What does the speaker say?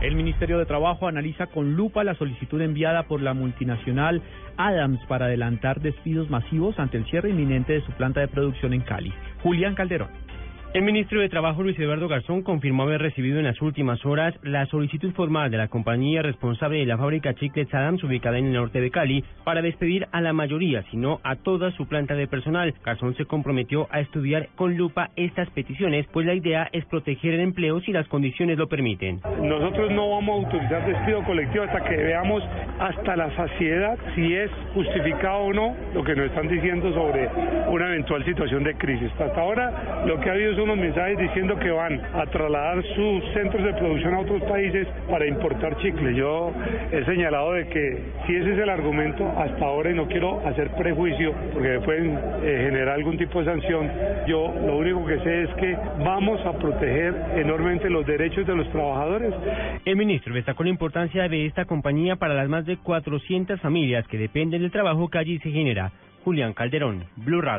El Ministerio de Trabajo analiza con lupa la solicitud enviada por la multinacional Adams para adelantar despidos masivos ante el cierre inminente de su planta de producción en Cali. Julián Calderón. El ministro de Trabajo Luis Eduardo Garzón confirmó haber recibido en las últimas horas la solicitud formal de la compañía responsable de la fábrica Chiclets Adams ubicada en el norte de Cali para despedir a la mayoría, sino a toda su planta de personal. Garzón se comprometió a estudiar con lupa estas peticiones, pues la idea es proteger el empleo si las condiciones lo permiten. Nosotros no vamos a utilizar despido colectivo hasta que veamos hasta la saciedad si es justificado o no lo que nos están diciendo sobre una eventual situación de crisis. Hasta ahora lo que ha habido unos mensajes diciendo que van a trasladar sus centros de producción a otros países para importar chicle. Yo he señalado de que si ese es el argumento hasta ahora y no quiero hacer prejuicio porque pueden eh, generar algún tipo de sanción, yo lo único que sé es que vamos a proteger enormemente los derechos de los trabajadores. El ministro destacó la importancia de esta compañía para las más de 400 familias que dependen del trabajo que allí se genera. Julián Calderón, Blue Radio.